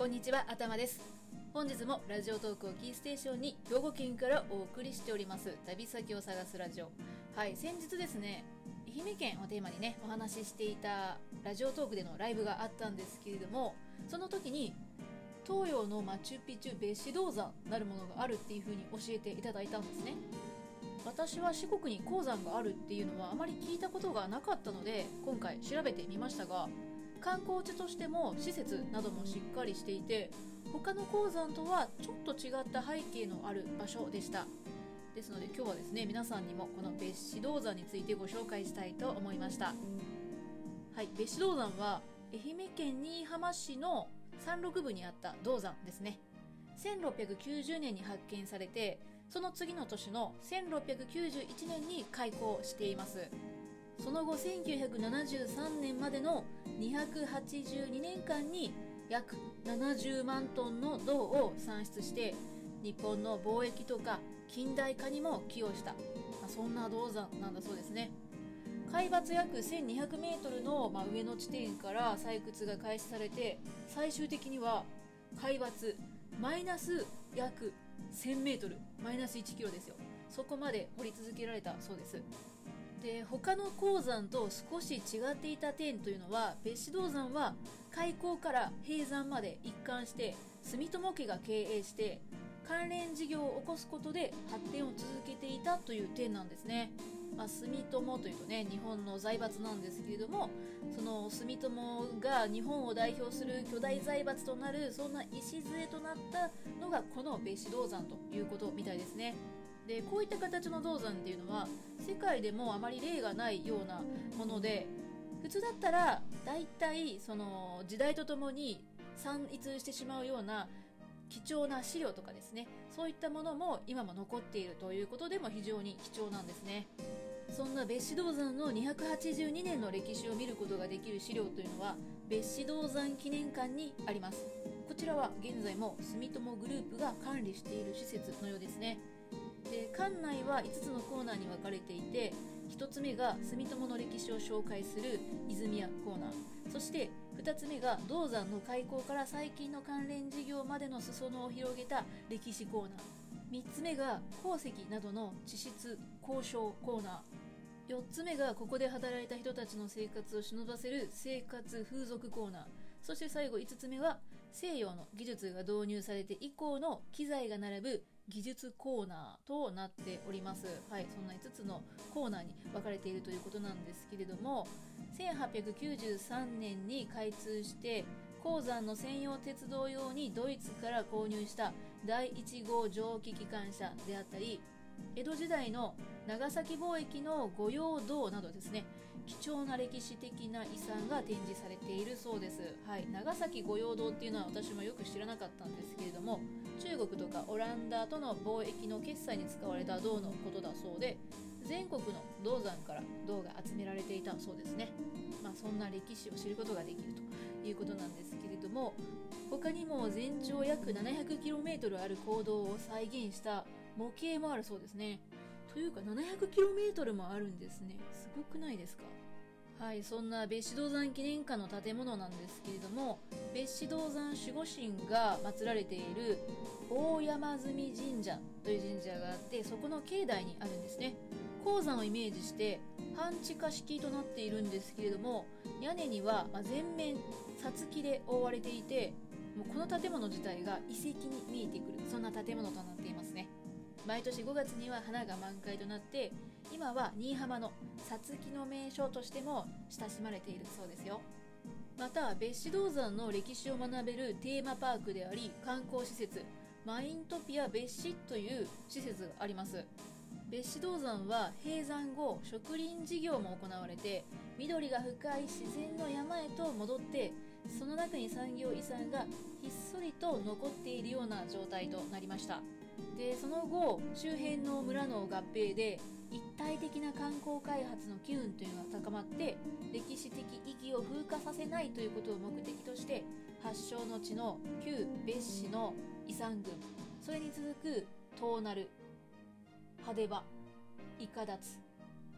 こんにちは、頭です。本日もラジオトークをキーステーションに兵庫県からお送りしております旅先を探すラジオ。はい、先日ですね、愛媛県をテーマにね、お話ししていたラジオトークでのライブがあったんですけれども、その時に東洋のマチュピチュ別子銅山なるものがあるっていう風に教えていただいたんですね。私は四国に鉱山があるっていうのはあまり聞いたことがなかったので今回調べてみましたが観光地としても施設などもしっかりしていて他の鉱山とはちょっと違った背景のある場所でした。ですので今日はですね皆さんにもこの別子銅山についてご紹介したいと思いました。はい別子銅山は愛媛県新居浜市の山麓部にあった銅山ですね。1690年に発見されてその次の年の1691年に開港しています。その後1973年までの282年間に約70万トンの銅を産出して日本の貿易とか近代化にも寄与した、まあ、そんな銅山なんだそうですね。海抜約1200メートルの、まあ、上の地点から採掘が開始されて最終的には海抜マイナス約1000メートルマイナス1キロですよ。そこまで掘り続けられたそうです。で他の鉱山と少し違っていた点というのは別子銅山は開港から閉山まで一貫して住友家が経営して関連事業を起こすことで発展を続けていたという点なんですね、まあ、住友というとね日本の財閥なんですけれどもその住友が日本を代表する巨大財閥となるそんな礎となったのがこの別子銅山ということみたいですね。でこういった形の銅山っていうのは世界でもあまり例がないようなもので普通だったら大体その時代とともに散逸してしまうような貴重な資料とかですね。そういったものも今も残っているということでも非常に貴重なんですね。そんな別子銅山の282年の歴史を見ることができる資料というのは別子銅山記念館にあります。こちらは現在も住友グループが管理している施設のようですね。で館内は5つのコーナーに分かれていて1つ目が住友の歴史を紹介する泉屋コーナー。そして2つ目が銅山の開港から最近の関連事業までの裾野を広げた歴史コーナー。3つ目が鉱石などの地質交渉コーナー。4つ目がここで働いた人たちの生活を忍ばせる生活風俗コーナー。そして最後5つ目は西洋の技術が導入されて以降の機材が並ぶ技術コーナーとなっております。はい、そんな5つのコーナーに分かれているということなんですけれども、1893年に開通して鉱山の専用鉄道用にドイツから購入した第1号蒸気機関車であったり、江戸時代の長崎貿易の御用銅などですね貴重な歴史的な遺産が展示されているそうです、はい、長崎御用銅っていうのは私もよく知らなかったんですけれども中国とかオランダとの貿易の決済に使われた銅のことだそうで全国の銅山から銅が集められていたそうですね、まあ、そんな歴史を知ることができるということなんですけれども他にも全長約 700km ある坑道を再現した模型もあるそうですね。というか 700km もあるんですね。すごくないですか？はいそんな別子銅山記念館の建物なんですけれども別子銅山守護神が祀られている大山積神社という神社があってそこの境内にあるんですね。鉱山をイメージして半地下式となっているんですけれども屋根には全面さつきで覆われていてもうこの建物自体が遺跡に見えてくる。そんな建物となっています。毎年5月には花が満開となって今は新居浜のさつきの名所としても親しまれているそうですよ。また別子銅山の歴史を学べるテーマパークであり観光施設マイントピア別子という施設があります。別子銅山は閉山後植林事業も行われて緑が深い自然の山へと戻ってその中に産業遺産がひっそりと残っているような状態となりました。でその後周辺の村の合併で一体的な観光開発の機運というのが高まって歴史的意義を風化させないということを目的として発祥の地の旧別紙の遺産群それに続く遠鳴派手場イカダツ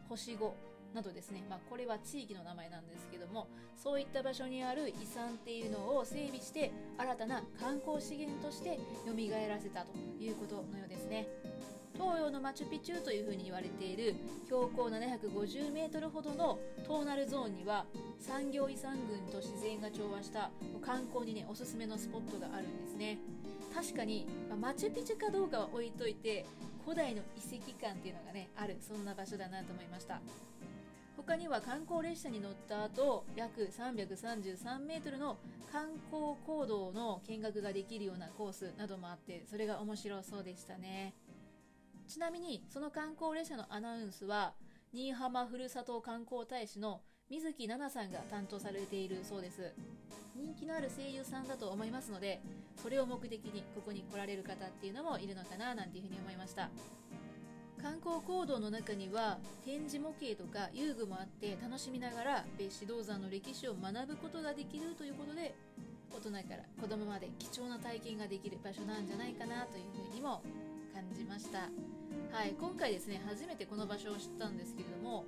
星子などですね、まあ、これは地域の名前なんですけどもそういった場所にある遺産っていうのを整備して新たな観光資源として蘇らせたということのようですね。東洋のマチュピチュというふうに言われている標高750メートルほどのトーナルゾーンには産業遺産群と自然が調和した観光にねおすすめのスポットがあるんですね。確かに、まあ、マチュピチュかどうかは置いといて古代の遺跡感っていうのがねあるそんな場所だなと思いました。他には観光列車に乗った後約333メートルの観光行動の見学ができるようなコースなどもあってそれが面白そうでしたね。ちなみにその観光列車のアナウンスは新居浜ふるさと観光大使の水木奈々さんが担当されているそうです。人気のある声優さんだと思いますのでそれを目的にここに来られる方っていうのもいるのかななんていうふうに思いました。観光行動の中には展示模型とか遊具もあって楽しみながら別紙銅山の歴史を学ぶことができるということで大人から子供まで貴重な体験ができる場所なんじゃないかなというふうにも感じました。はい、今回ですね初めてこの場所を知ったんですけれども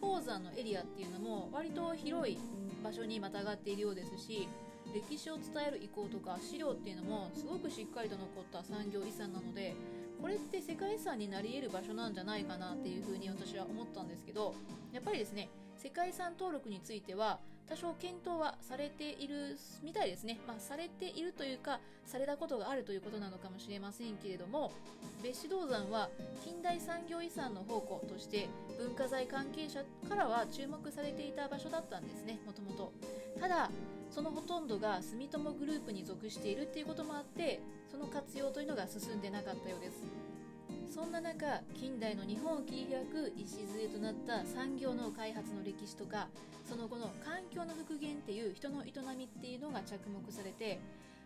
鉱山のエリアっていうのも割と広い場所にまたがっているようですし歴史を伝える遺構とか資料っていうのもすごくしっかりと残った産業遺産なのでこれって世界遺産になり得る場所なんじゃないかなっていうふうに私は思ったんですけどやっぱりですね世界遺産登録については多少検討はされているみたいですね。まあ、されているというか、されたことがあるということなのかもしれませんけれども、別紙銅山は近代産業遺産の宝庫として文化財関係者からは注目されていた場所だったんですね、もともと。ただ、そのほとんどが住友グループに属しているっていうこともあって、その活用というのが進んでなかったようです。そんな中近代の日本を切り開く礎となった産業の開発の歴史とかその後の環境の復元っていう人の営みっていうのが着目されて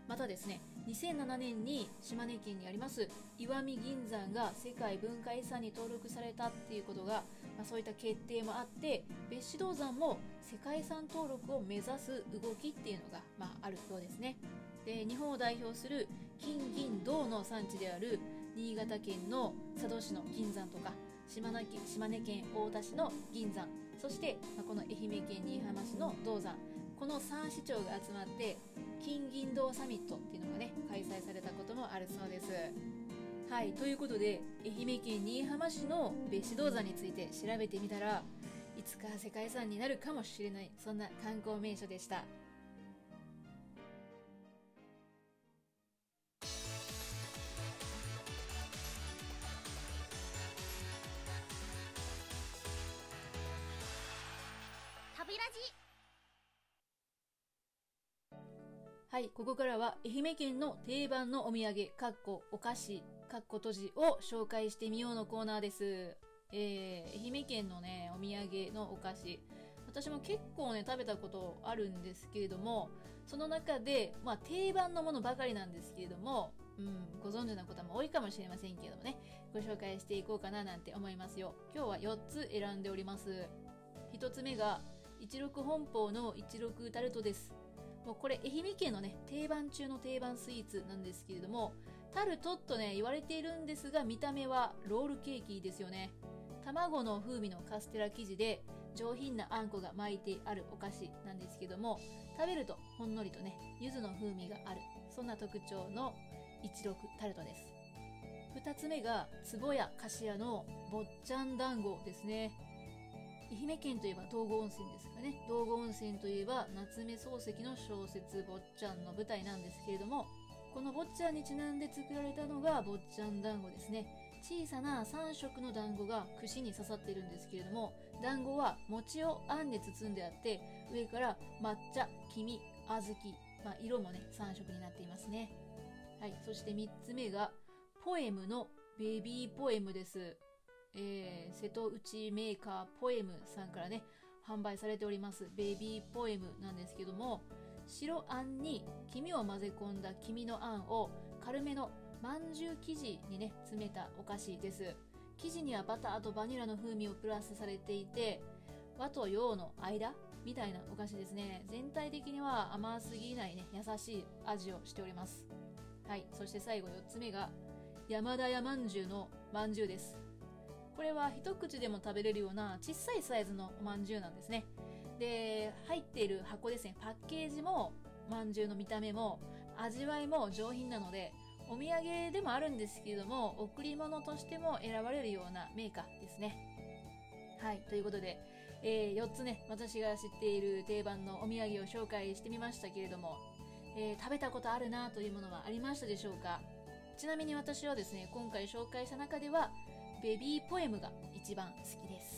またですね2007年に島根県にあります石見銀山が世界文化遺産に登録されたっていうことが、まあ、そういった決定もあって別紙銅山も世界遺産登録を目指す動きっていうのが、まあ、あるようですね。で日本を代表する金銀銅の産地である新潟県の佐渡市の銀山とか島根島根県大田市の銀山そして、まあ、この愛媛県新居浜市の銅山この3市町が集まって金銀銅サミットっていうのがね開催されたこともあるそうです。はいということで愛媛県新居浜市の別紙銅山について調べてみたらいつか世界遺産になるかもしれないそんな観光名所でした。はい、ここからは愛媛県の定番のお土産、かっこお菓子、かっこ閉じを紹介してみようのコーナーです。えー、愛媛県のね、お土産のお菓子。私も結構ね、食べたことあるんですけれども、その中で、まあ定番のものばかりなんですけれども、うん、ご存知の方も多いかもしれませんけれどもね、ご紹介していこうかななんて思いますよ。今日は4つ選んでおります。1つ目が、一六本舗の一六タルトです。もうこれ愛媛県のね、定番中の定番スイーツなんですけれども、タルトとね、言われているんですが、見た目はロールケーキですよね。卵の風味のカステラ生地で上品なあんこが巻いてあるお菓子なんですけども、食べるとほんのりとね、柚子の風味がある。そんな特徴の16タルトです。2つ目が、壺屋菓子屋の坊ちゃん団子ですね。愛媛県といえば道後温泉ですかね道後温泉といえば夏目漱石の小説「坊ちゃん」の舞台なんですけれどもこの坊ちゃんにちなんで作られたのが坊ちゃん団子ですね。小さな3色の団子が串に刺さっているんですけれども団子は餅をあんで包んであって上から抹茶黄身小豆、まあ、色もね3色になっていますね。はいそして3つ目がポエムのベビーポエムです。えー、瀬戸内メーカーポエムさんからね、販売されておりますベビーポエムなんですけども、白あんに黄身を混ぜ込んだ黄身のあんを軽めのまんじゅう生地にね、詰めたお菓子です。生地にはバターとバニラの風味をプラスされていて、和と洋の間みたいなお菓子ですね。全体的には甘すぎないね、優しい味をしております。はい。そして最後4つ目が、山田屋まんじゅうのまんじゅうです。これは一口でも食べれるような小さいサイズのおまんじゅうなんですねで入っている箱ですね。パッケージもまんじゅうの見た目も味わいも上品なのでお土産でもあるんですけれども贈り物としても選ばれるようなメーカーですね。はいということで、えー、4つね私が知っている定番のお土産を紹介してみましたけれども、えー、食べたことあるなというものはありましたでしょうか？ちなみに私はですね今回紹介した中ではベビーポエムが一番好きです。